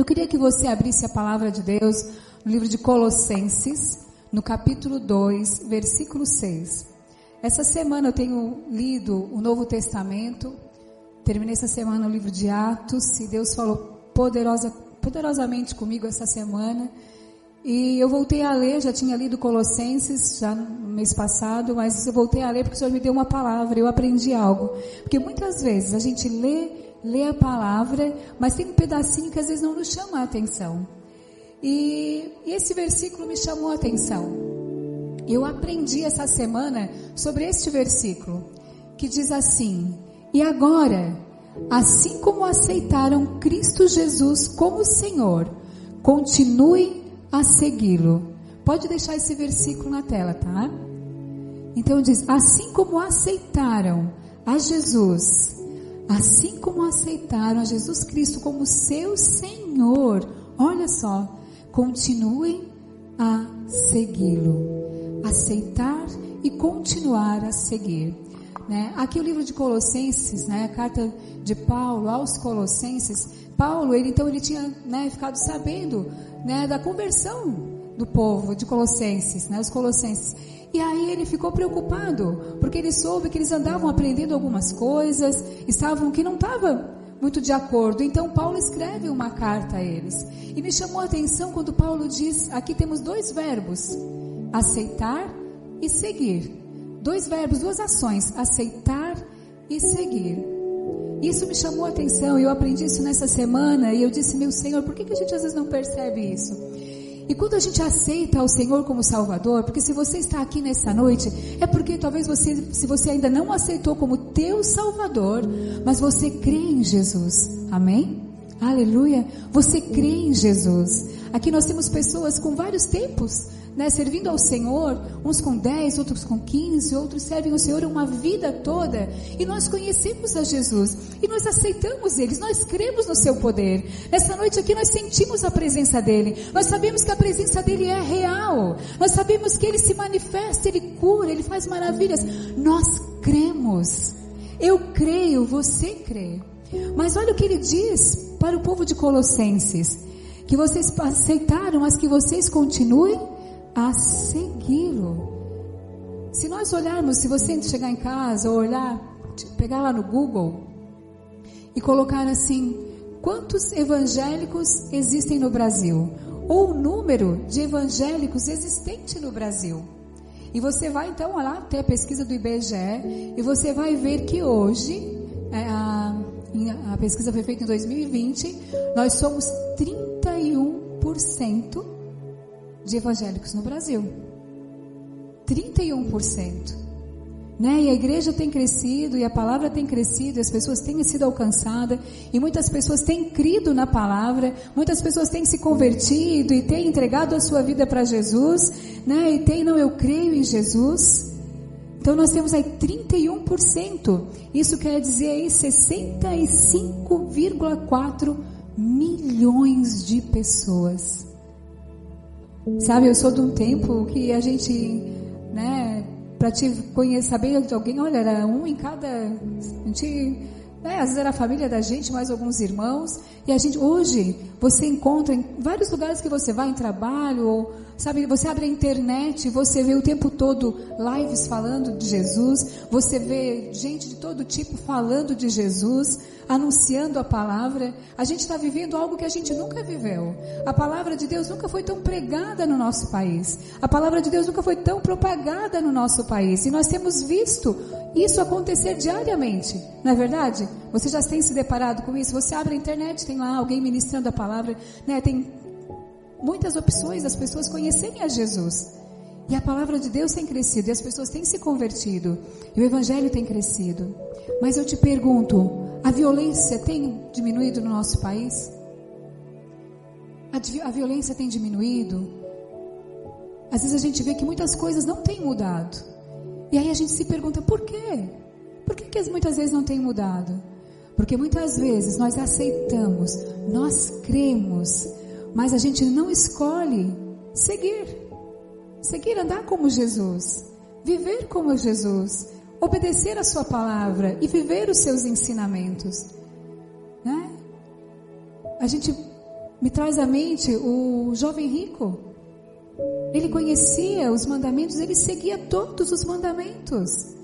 Eu queria que você abrisse a palavra de Deus no livro de Colossenses, no capítulo 2, versículo 6. Essa semana eu tenho lido o Novo Testamento, terminei essa semana o livro de Atos, e Deus falou poderosa, poderosamente comigo essa semana. E eu voltei a ler, já tinha lido Colossenses já no mês passado, mas eu voltei a ler porque o Senhor me deu uma palavra, eu aprendi algo. Porque muitas vezes a gente lê, lê a palavra, mas tem um pedacinho que às vezes não nos chama a atenção. E, e esse versículo me chamou a atenção. Eu aprendi essa semana sobre este versículo, que diz assim: E agora, assim como aceitaram Cristo Jesus como Senhor, continuem a segui-lo. Pode deixar esse versículo na tela, tá? Então diz: assim como aceitaram a Jesus, assim como aceitaram a Jesus Cristo como seu Senhor, olha só, continuem a segui-lo. Aceitar e continuar a seguir. Né? Aqui o livro de Colossenses, né? a carta de Paulo aos Colossenses, Paulo, ele então ele tinha né, ficado sabendo né, da conversão do povo de Colossenses, né, os Colossenses. E aí ele ficou preocupado, porque ele soube que eles andavam aprendendo algumas coisas, estavam que não estava muito de acordo. Então Paulo escreve uma carta a eles. E me chamou a atenção quando Paulo diz, aqui temos dois verbos: aceitar e seguir. Dois verbos, duas ações: aceitar e seguir. Isso me chamou a atenção e eu aprendi isso nessa semana e eu disse, meu Senhor, por que, que a gente às vezes não percebe isso? E quando a gente aceita o Senhor como Salvador, porque se você está aqui nessa noite, é porque talvez você, se você ainda não aceitou como teu Salvador, mas você crê em Jesus. Amém? Aleluia. Você crê em Jesus. Aqui nós temos pessoas com vários tempos né, servindo ao Senhor, uns com 10, outros com 15, outros servem ao Senhor uma vida toda, e nós conhecemos a Jesus, e nós aceitamos eles, nós cremos no seu poder. Nessa noite aqui nós sentimos a presença dele, nós sabemos que a presença dele é real, nós sabemos que ele se manifesta, ele cura, ele faz maravilhas, nós cremos. Eu creio, você crê. Mas olha o que ele diz para o povo de Colossenses: que vocês aceitaram, mas que vocês continuem a segui-lo. Se nós olharmos, se você chegar em casa ou olhar, pegar lá no Google e colocar assim, quantos evangélicos existem no Brasil? Ou o número de evangélicos existente no Brasil. E você vai então lá até a pesquisa do IBGE e você vai ver que hoje, é, a, a pesquisa foi feita em 2020, nós somos 31% de evangélicos no Brasil. 31%. Né? E a igreja tem crescido, e a palavra tem crescido, e as pessoas têm sido alcançadas, e muitas pessoas têm crido na palavra, muitas pessoas têm se convertido e têm entregado a sua vida para Jesus, né? E tem, não, eu creio em Jesus. Então nós temos aí 31%. Isso quer dizer aí 65,4 milhões de pessoas. Sabe, eu sou de um tempo que a gente, né, para te conhecer, saber de alguém, olha, era um em cada, a gente, né, às vezes era a família da gente, mais alguns irmãos, e a gente, hoje, você encontra em vários lugares que você vai, em trabalho, ou, sabe, você abre a internet, você vê o tempo todo lives falando de Jesus, você vê gente de todo tipo falando de Jesus, anunciando a palavra. A gente está vivendo algo que a gente nunca viveu. A palavra de Deus nunca foi tão pregada no nosso país. A palavra de Deus nunca foi tão propagada no nosso país. E nós temos visto isso acontecer diariamente. Não é verdade? Você já tem se deparado com isso? Você abre a internet, tem lá alguém ministrando a palavra, né? Tem muitas opções das pessoas conhecerem a Jesus. E a palavra de Deus tem crescido, e as pessoas têm se convertido, e o evangelho tem crescido. Mas eu te pergunto, a violência tem diminuído no nosso país? A, a violência tem diminuído? Às vezes a gente vê que muitas coisas não têm mudado. E aí a gente se pergunta por quê? Por que, que muitas vezes não tem mudado? Porque muitas vezes nós aceitamos, nós cremos, mas a gente não escolhe seguir. Seguir, andar como Jesus, viver como Jesus obedecer a sua palavra e viver os seus ensinamentos. Né? A gente me traz à mente o jovem rico. Ele conhecia os mandamentos, ele seguia todos os mandamentos.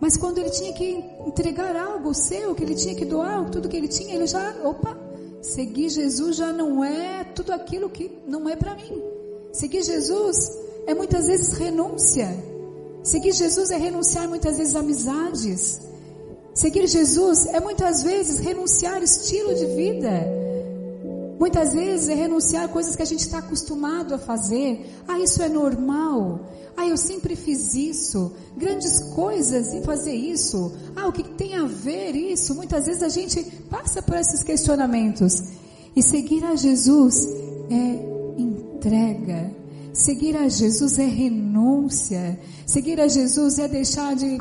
Mas quando ele tinha que entregar algo seu, que ele tinha que doar tudo que ele tinha, ele já, opa, seguir Jesus já não é tudo aquilo que não é para mim. Seguir Jesus é muitas vezes renúncia. Seguir Jesus é renunciar muitas vezes amizades. Seguir Jesus é muitas vezes renunciar estilo de vida. Muitas vezes é renunciar coisas que a gente está acostumado a fazer. Ah, isso é normal. Ah, eu sempre fiz isso. Grandes coisas em fazer isso. Ah, o que tem a ver isso? Muitas vezes a gente passa por esses questionamentos. E seguir a Jesus é entrega. Seguir a Jesus é renúncia. Seguir a Jesus é deixar de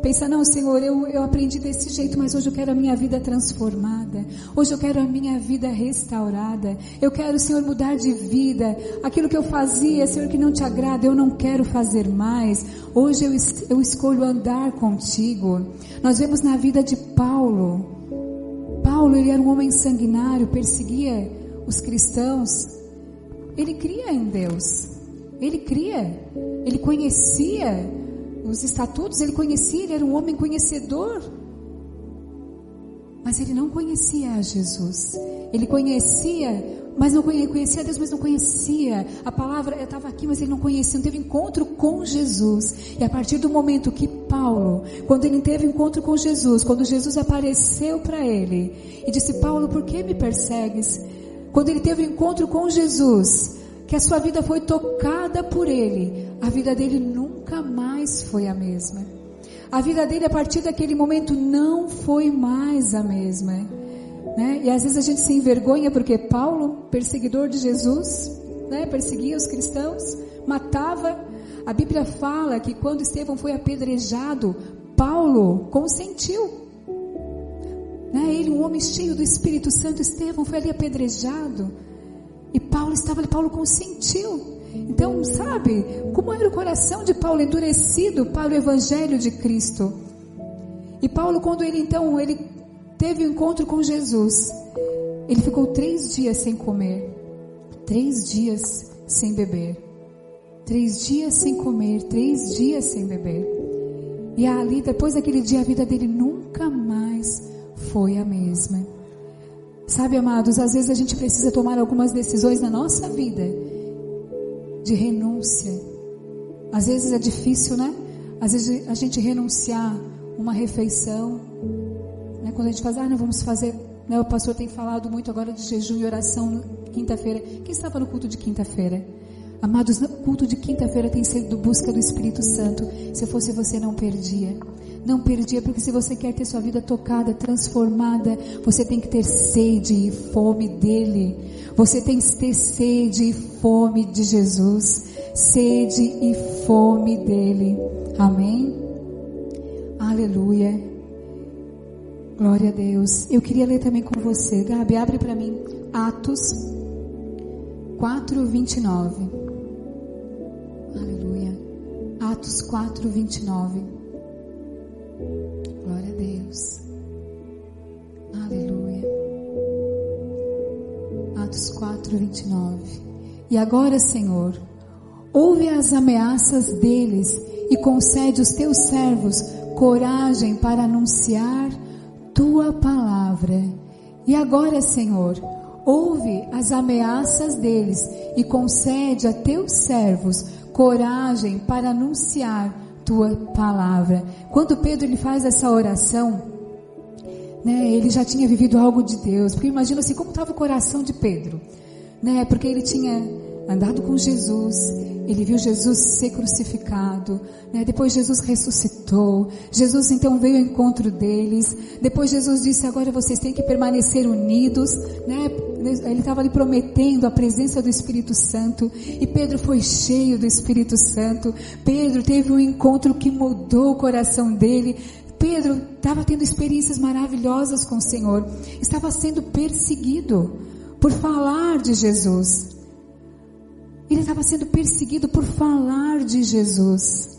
Pensa, não, Senhor, eu, eu aprendi desse jeito, mas hoje eu quero a minha vida transformada. Hoje eu quero a minha vida restaurada. Eu quero, Senhor, mudar de vida. Aquilo que eu fazia, Senhor, que não te agrada, eu não quero fazer mais. Hoje eu, eu escolho andar contigo. Nós vemos na vida de Paulo. Paulo, ele era um homem sanguinário, perseguia os cristãos. Ele cria em Deus. Ele cria. Ele conhecia os estatutos, ele conhecia, ele era um homem conhecedor. Mas ele não conhecia Jesus. Ele conhecia, mas não conhecia, conhecia Deus, mas não conhecia. A palavra estava aqui, mas ele não conhecia, não teve encontro com Jesus. E a partir do momento que Paulo, quando ele teve encontro com Jesus, quando Jesus apareceu para ele e disse: Paulo, por que me persegues? Quando ele teve encontro com Jesus, que a sua vida foi tocada por ele, a vida dele nunca mais foi a mesma. A vida dele a partir daquele momento não foi mais a mesma. Né? E às vezes a gente se envergonha porque Paulo, perseguidor de Jesus, né? perseguia os cristãos, matava. A Bíblia fala que quando Estevão foi apedrejado, Paulo consentiu. Né? Ele, um homem cheio do Espírito Santo, Estevão foi ali apedrejado. E Paulo estava ali, Paulo consentiu. Então, sabe, como era o coração de Paulo endurecido para o evangelho de Cristo. E Paulo, quando ele então, ele teve o um encontro com Jesus, ele ficou três dias sem comer, três dias sem beber, três dias sem comer, três dias sem beber. E ali, depois daquele dia, a vida dele nunca mais foi a mesma. Sabe, amados, às vezes a gente precisa tomar algumas decisões na nossa vida de renúncia. Às vezes é difícil, né? Às vezes a gente renunciar uma refeição, né? Quando a gente faz, ah, não vamos fazer, né? O pastor tem falado muito agora de jejum e oração quinta-feira. Quem estava no culto de quinta-feira? Amados, o culto de quinta-feira tem sido busca do Espírito Santo. Se fosse você, não perdia. Não perdia, porque se você quer ter sua vida tocada, transformada, você tem que ter sede e fome dele. Você tem que ter sede e fome de Jesus. Sede e fome dele. Amém? Aleluia. Glória a Deus. Eu queria ler também com você. Gabi, abre para mim. Atos 4, 29. Atos 4, 29. Glória a Deus. Aleluia. Atos 4, 29. E agora, Senhor, ouve as ameaças deles e concede os teus servos coragem para anunciar tua palavra. E agora, Senhor, ouve as ameaças deles e concede a teus servos coragem para anunciar tua palavra. Quando Pedro ele faz essa oração, né, ele já tinha vivido algo de Deus. Porque imagina assim, como estava o coração de Pedro, né? Porque ele tinha andado com Jesus, ele viu Jesus ser crucificado, né? depois Jesus ressuscitou, Jesus então veio ao encontro deles, depois Jesus disse, agora vocês têm que permanecer unidos, né? Ele estava ali prometendo a presença do Espírito Santo, e Pedro foi cheio do Espírito Santo, Pedro teve um encontro que mudou o coração dele, Pedro estava tendo experiências maravilhosas com o Senhor, estava sendo perseguido por falar de Jesus. Ele estava sendo perseguido por falar de Jesus.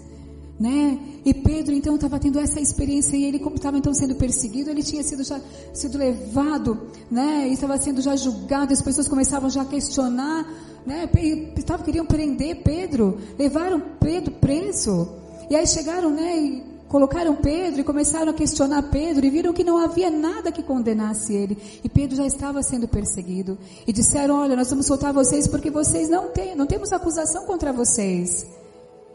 Né? E Pedro então estava tendo essa experiência e ele como estava então sendo perseguido, ele tinha sido já sido levado, né? E estava sendo já julgado, as pessoas começavam já a questionar, né? Estavam queriam prender Pedro, levaram Pedro preso. E aí chegaram, né? E colocaram Pedro e começaram a questionar Pedro e viram que não havia nada que condenasse ele. E Pedro já estava sendo perseguido. E disseram: "Olha, nós vamos soltar vocês porque vocês não têm, não temos acusação contra vocês."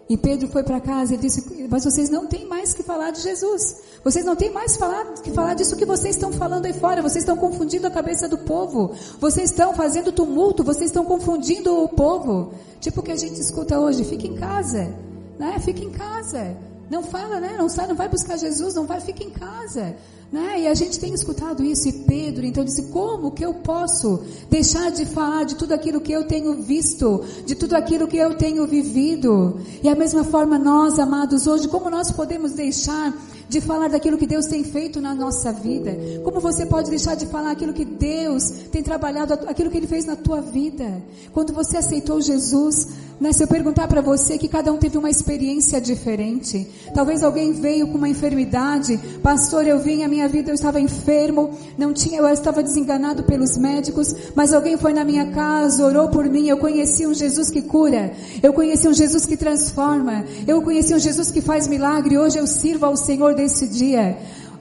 E Pedro foi para casa e disse: Mas vocês não têm mais que falar de Jesus. Vocês não têm mais falar, que falar disso que vocês estão falando aí fora. Vocês estão confundindo a cabeça do povo. Vocês estão fazendo tumulto. Vocês estão confundindo o povo. Tipo o que a gente escuta hoje: fique em casa. Né? Fique em casa. Não fala, né? Não sai, não vai buscar Jesus, não vai, fica em casa. Né? E a gente tem escutado isso, e Pedro então disse: como que eu posso deixar de falar de tudo aquilo que eu tenho visto, de tudo aquilo que eu tenho vivido? E a mesma forma, nós, amados, hoje, como nós podemos deixar de falar daquilo que Deus tem feito na nossa vida? Como você pode deixar de falar aquilo que Deus tem trabalhado, aquilo que Ele fez na tua vida? Quando você aceitou Jesus, se eu perguntar para você que cada um teve uma experiência diferente, talvez alguém veio com uma enfermidade, pastor, eu vim a minha vida, eu estava enfermo, não tinha, eu estava desenganado pelos médicos, mas alguém foi na minha casa, orou por mim, eu conheci um Jesus que cura, eu conheci um Jesus que transforma, eu conheci um Jesus que faz milagre, hoje eu sirvo ao Senhor desse dia.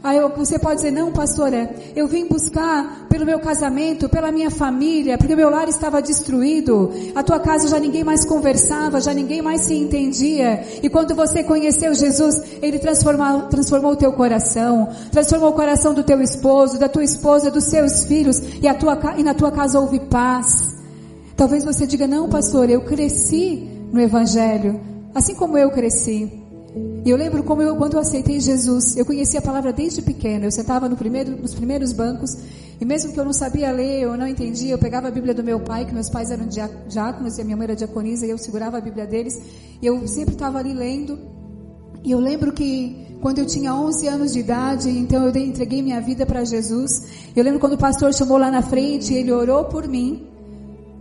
Aí você pode dizer, não, pastora, eu vim buscar pelo meu casamento, pela minha família, porque meu lar estava destruído. A tua casa já ninguém mais conversava, já ninguém mais se entendia. E quando você conheceu Jesus, Ele transformou, transformou o teu coração, transformou o coração do teu esposo, da tua esposa, dos seus filhos, e, a tua, e na tua casa houve paz. Talvez você diga, não, pastor, eu cresci no Evangelho, assim como eu cresci. E eu lembro como eu, quando eu aceitei Jesus, eu conhecia a palavra desde pequena. Eu sentava no primeiro, nos primeiros bancos, e mesmo que eu não sabia ler, eu não entendia, eu pegava a Bíblia do meu pai, que meus pais eram diáconos e a minha mãe era diaconisa, e eu segurava a Bíblia deles, e eu sempre estava ali lendo. E eu lembro que quando eu tinha 11 anos de idade, então eu entreguei minha vida para Jesus. Eu lembro quando o pastor chamou lá na frente, ele orou por mim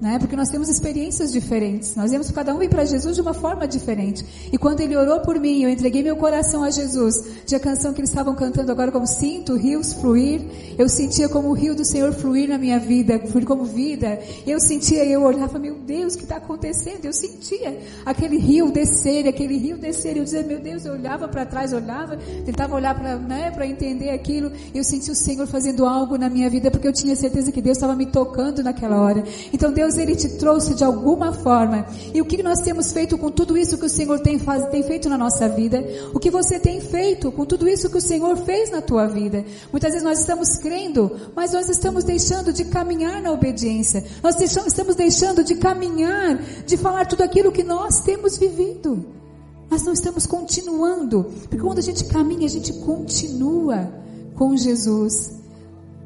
né? Porque nós temos experiências diferentes. Nós vemos cada um ir para Jesus de uma forma diferente. E quando ele orou por mim, eu entreguei meu coração a Jesus. De a canção que eles estavam cantando agora como sinto rios fluir, eu sentia como o rio do Senhor fluir na minha vida, fluir como vida. Eu sentia, eu olhava, meu Deus, o que está acontecendo? Eu sentia aquele rio descer, aquele rio descer. Eu dizia, meu Deus, eu olhava para trás, olhava, tentava olhar para, né, entender aquilo. Eu sentia o Senhor fazendo algo na minha vida porque eu tinha certeza que Deus estava me tocando naquela hora. Então Deus Deus ele te trouxe de alguma forma. E o que nós temos feito com tudo isso que o Senhor tem, faz, tem feito na nossa vida? O que você tem feito com tudo isso que o Senhor fez na tua vida? Muitas vezes nós estamos crendo, mas nós estamos deixando de caminhar na obediência. Nós deixamos, estamos deixando de caminhar, de falar tudo aquilo que nós temos vivido. Nós não estamos continuando. Porque quando a gente caminha, a gente continua com Jesus.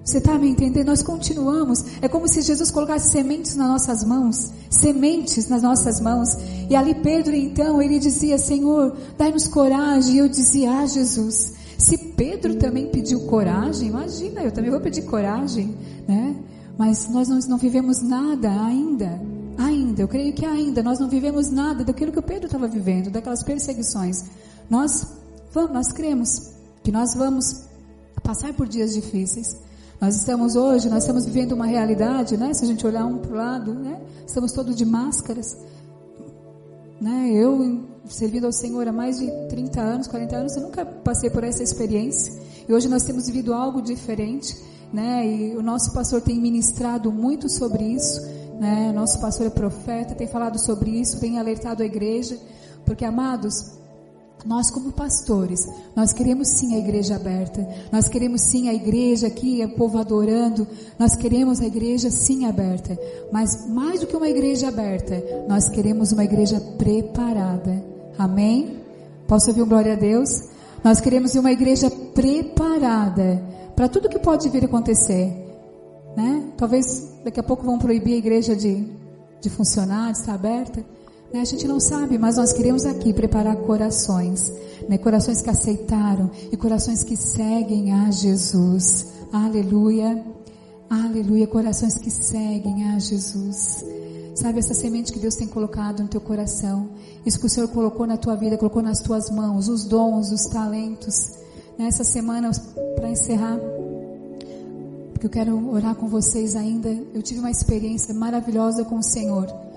Você está me entendendo? Nós continuamos. É como se Jesus colocasse sementes nas nossas mãos. Sementes nas nossas mãos. E ali Pedro, então, ele dizia: Senhor, dai-nos coragem. E eu dizia: Ah, Jesus. Se Pedro também pediu coragem, imagina, eu também vou pedir coragem, né? Mas nós não, vivemos nada ainda. Ainda, eu creio que ainda, nós não vivemos nada daquilo que o Pedro estava vivendo, daquelas perseguições. Nós vamos, nós cremos que nós vamos passar por dias difíceis. Nós estamos hoje, nós estamos vivendo uma realidade, né? Se a gente olhar um para o lado, né? Estamos todos de máscaras. Né? Eu, servindo ao Senhor há mais de 30 anos, 40 anos, eu nunca passei por essa experiência. E hoje nós temos vivido algo diferente, né? E o nosso pastor tem ministrado muito sobre isso, né? O nosso pastor é profeta, tem falado sobre isso, tem alertado a igreja, porque amados, nós, como pastores, nós queremos sim a igreja aberta. Nós queremos sim a igreja aqui, o povo adorando. Nós queremos a igreja sim aberta. Mas mais do que uma igreja aberta, nós queremos uma igreja preparada. Amém? Posso ouvir um glória a Deus? Nós queremos uma igreja preparada para tudo que pode vir a acontecer. Né? Talvez daqui a pouco vão proibir a igreja de, de funcionar, de estar aberta. Né? A gente não sabe, mas nós queremos aqui preparar corações, né? corações que aceitaram e corações que seguem a Jesus. Aleluia, aleluia, corações que seguem a Jesus. Sabe essa semente que Deus tem colocado no teu coração, isso que o Senhor colocou na tua vida, colocou nas tuas mãos, os dons, os talentos. Nessa semana, para encerrar, porque eu quero orar com vocês ainda. Eu tive uma experiência maravilhosa com o Senhor.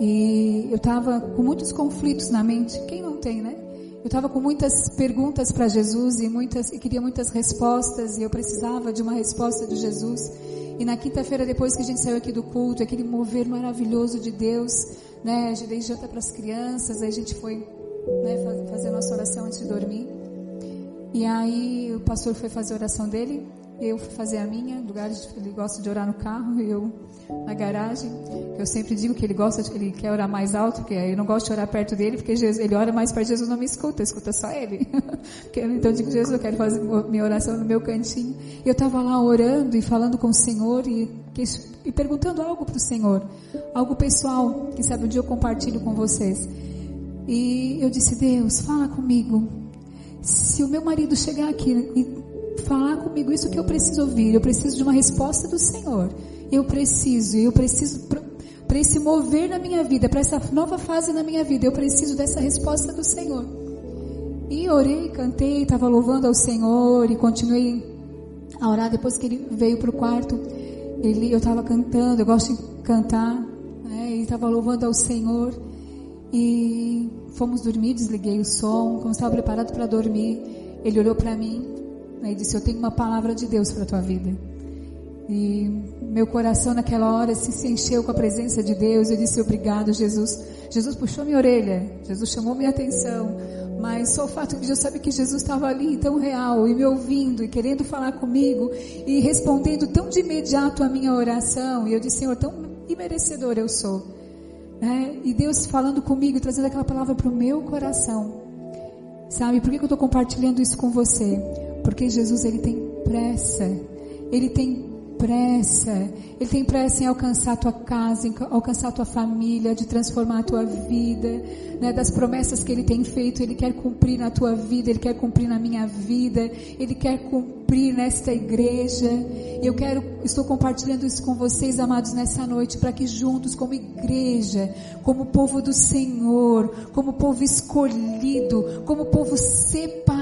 E eu estava com muitos conflitos na mente. Quem não tem, né? Eu estava com muitas perguntas para Jesus e muitas e queria muitas respostas e eu precisava de uma resposta de Jesus. E na quinta-feira depois que a gente saiu aqui do culto, aquele mover maravilhoso de Deus, né? A dei janta para as crianças, aí a gente foi né, fazer a nossa oração antes de dormir. E aí o pastor foi fazer a oração dele eu fui fazer a minha, lugar de, ele gosta de orar no carro, eu na garagem. Eu sempre digo que ele gosta, de, ele quer orar mais alto, porque eu não gosto de orar perto dele, porque Jesus, ele ora mais perto, Jesus não me escuta, escuta só ele. então eu digo, Jesus, eu quero fazer minha oração no meu cantinho. E eu estava lá orando e falando com o Senhor e, e perguntando algo para o Senhor, algo pessoal, que sabe um dia eu compartilho com vocês. E eu disse, Deus, fala comigo. Se o meu marido chegar aqui e falar comigo isso que eu preciso ouvir. Eu preciso de uma resposta do Senhor. Eu preciso, eu preciso para esse mover na minha vida, para essa nova fase na minha vida. Eu preciso dessa resposta do Senhor. E orei, cantei, estava louvando ao Senhor e continuei a orar. Depois que ele veio para o quarto, ele, eu estava cantando, eu gosto de cantar, né, e estava louvando ao Senhor. E fomos dormir, desliguei o som, como estava preparado para dormir. Ele olhou para mim e disse: Eu tenho uma palavra de Deus para a tua vida. E meu coração naquela hora se encheu com a presença de Deus. Eu disse: Obrigado, Jesus. Jesus puxou minha orelha, Jesus chamou minha atenção. Mas só o fato de eu saber que Jesus estava ali tão real e me ouvindo e querendo falar comigo e respondendo tão de imediato a minha oração. E eu disse: Senhor, tão imerecedor eu sou. Né? E Deus falando comigo, trazendo aquela palavra para o meu coração. Sabe por que, que eu estou compartilhando isso com você? Porque Jesus ele tem pressa. Ele tem pressa. Ele tem pressa em alcançar a tua casa, em alcançar a tua família, de transformar a tua vida, né? Das promessas que Ele tem feito, Ele quer cumprir na tua vida, Ele quer cumprir na minha vida, Ele quer cumprir nesta igreja. E eu quero, estou compartilhando isso com vocês, amados, nessa noite, para que juntos, como igreja, como povo do Senhor, como povo escolhido, como povo separado,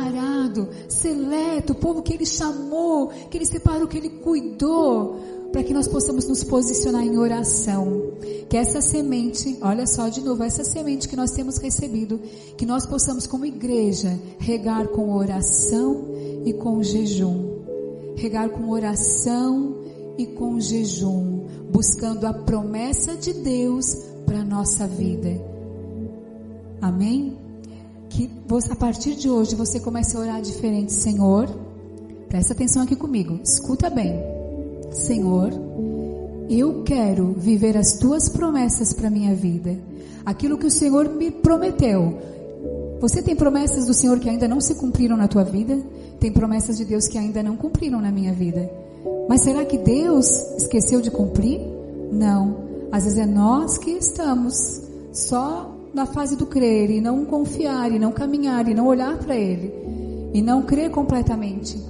seleto, povo que Ele chamou, que Ele separou, que Ele cuidou, para que nós possamos nos posicionar em oração. Que essa semente, olha só de novo, essa semente que nós temos recebido, que nós possamos como igreja regar com oração e com jejum. Regar com oração e com jejum, buscando a promessa de Deus para nossa vida. Amém? Que você, a partir de hoje você comece a orar diferente, Senhor. Presta atenção aqui comigo. Escuta bem. Senhor, eu quero viver as tuas promessas para minha vida. Aquilo que o Senhor me prometeu. Você tem promessas do Senhor que ainda não se cumpriram na tua vida? Tem promessas de Deus que ainda não cumpriram na minha vida. Mas será que Deus esqueceu de cumprir? Não. Às vezes é nós que estamos só na fase do crer e não confiar e não caminhar e não olhar para Ele e não crer completamente.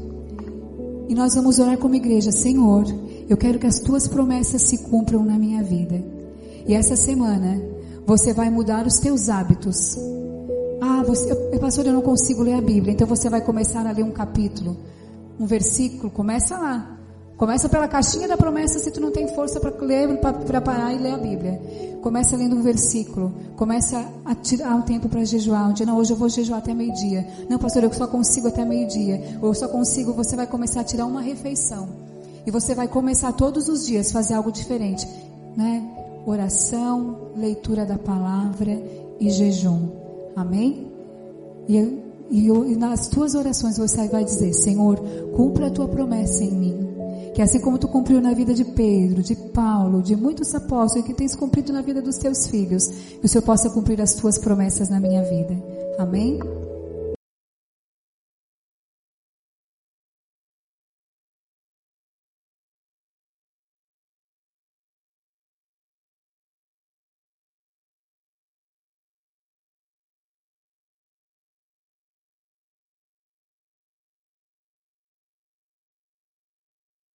E nós vamos orar como igreja, Senhor, eu quero que as tuas promessas se cumpram na minha vida. E essa semana você vai mudar os teus hábitos. Ah, você, pastor, eu não consigo ler a Bíblia. Então você vai começar a ler um capítulo, um versículo. Começa lá. Começa pela caixinha da promessa se tu não tem força para ler, para parar e ler a Bíblia. Começa lendo um versículo. Começa a tirar um tempo para jejuar. Um dia, não, hoje eu vou jejuar até meio-dia. Não, pastor, eu só consigo até meio-dia. Ou eu só consigo, você vai começar a tirar uma refeição. E você vai começar todos os dias fazer algo diferente. Né? Oração, leitura da palavra e jejum. Amém? E, e, e nas tuas orações você vai dizer, Senhor, cumpra a tua promessa em mim que assim como tu cumpriu na vida de Pedro, de Paulo, de muitos apóstolos, que tens cumprido na vida dos teus filhos, que o Senhor possa cumprir as tuas promessas na minha vida. Amém?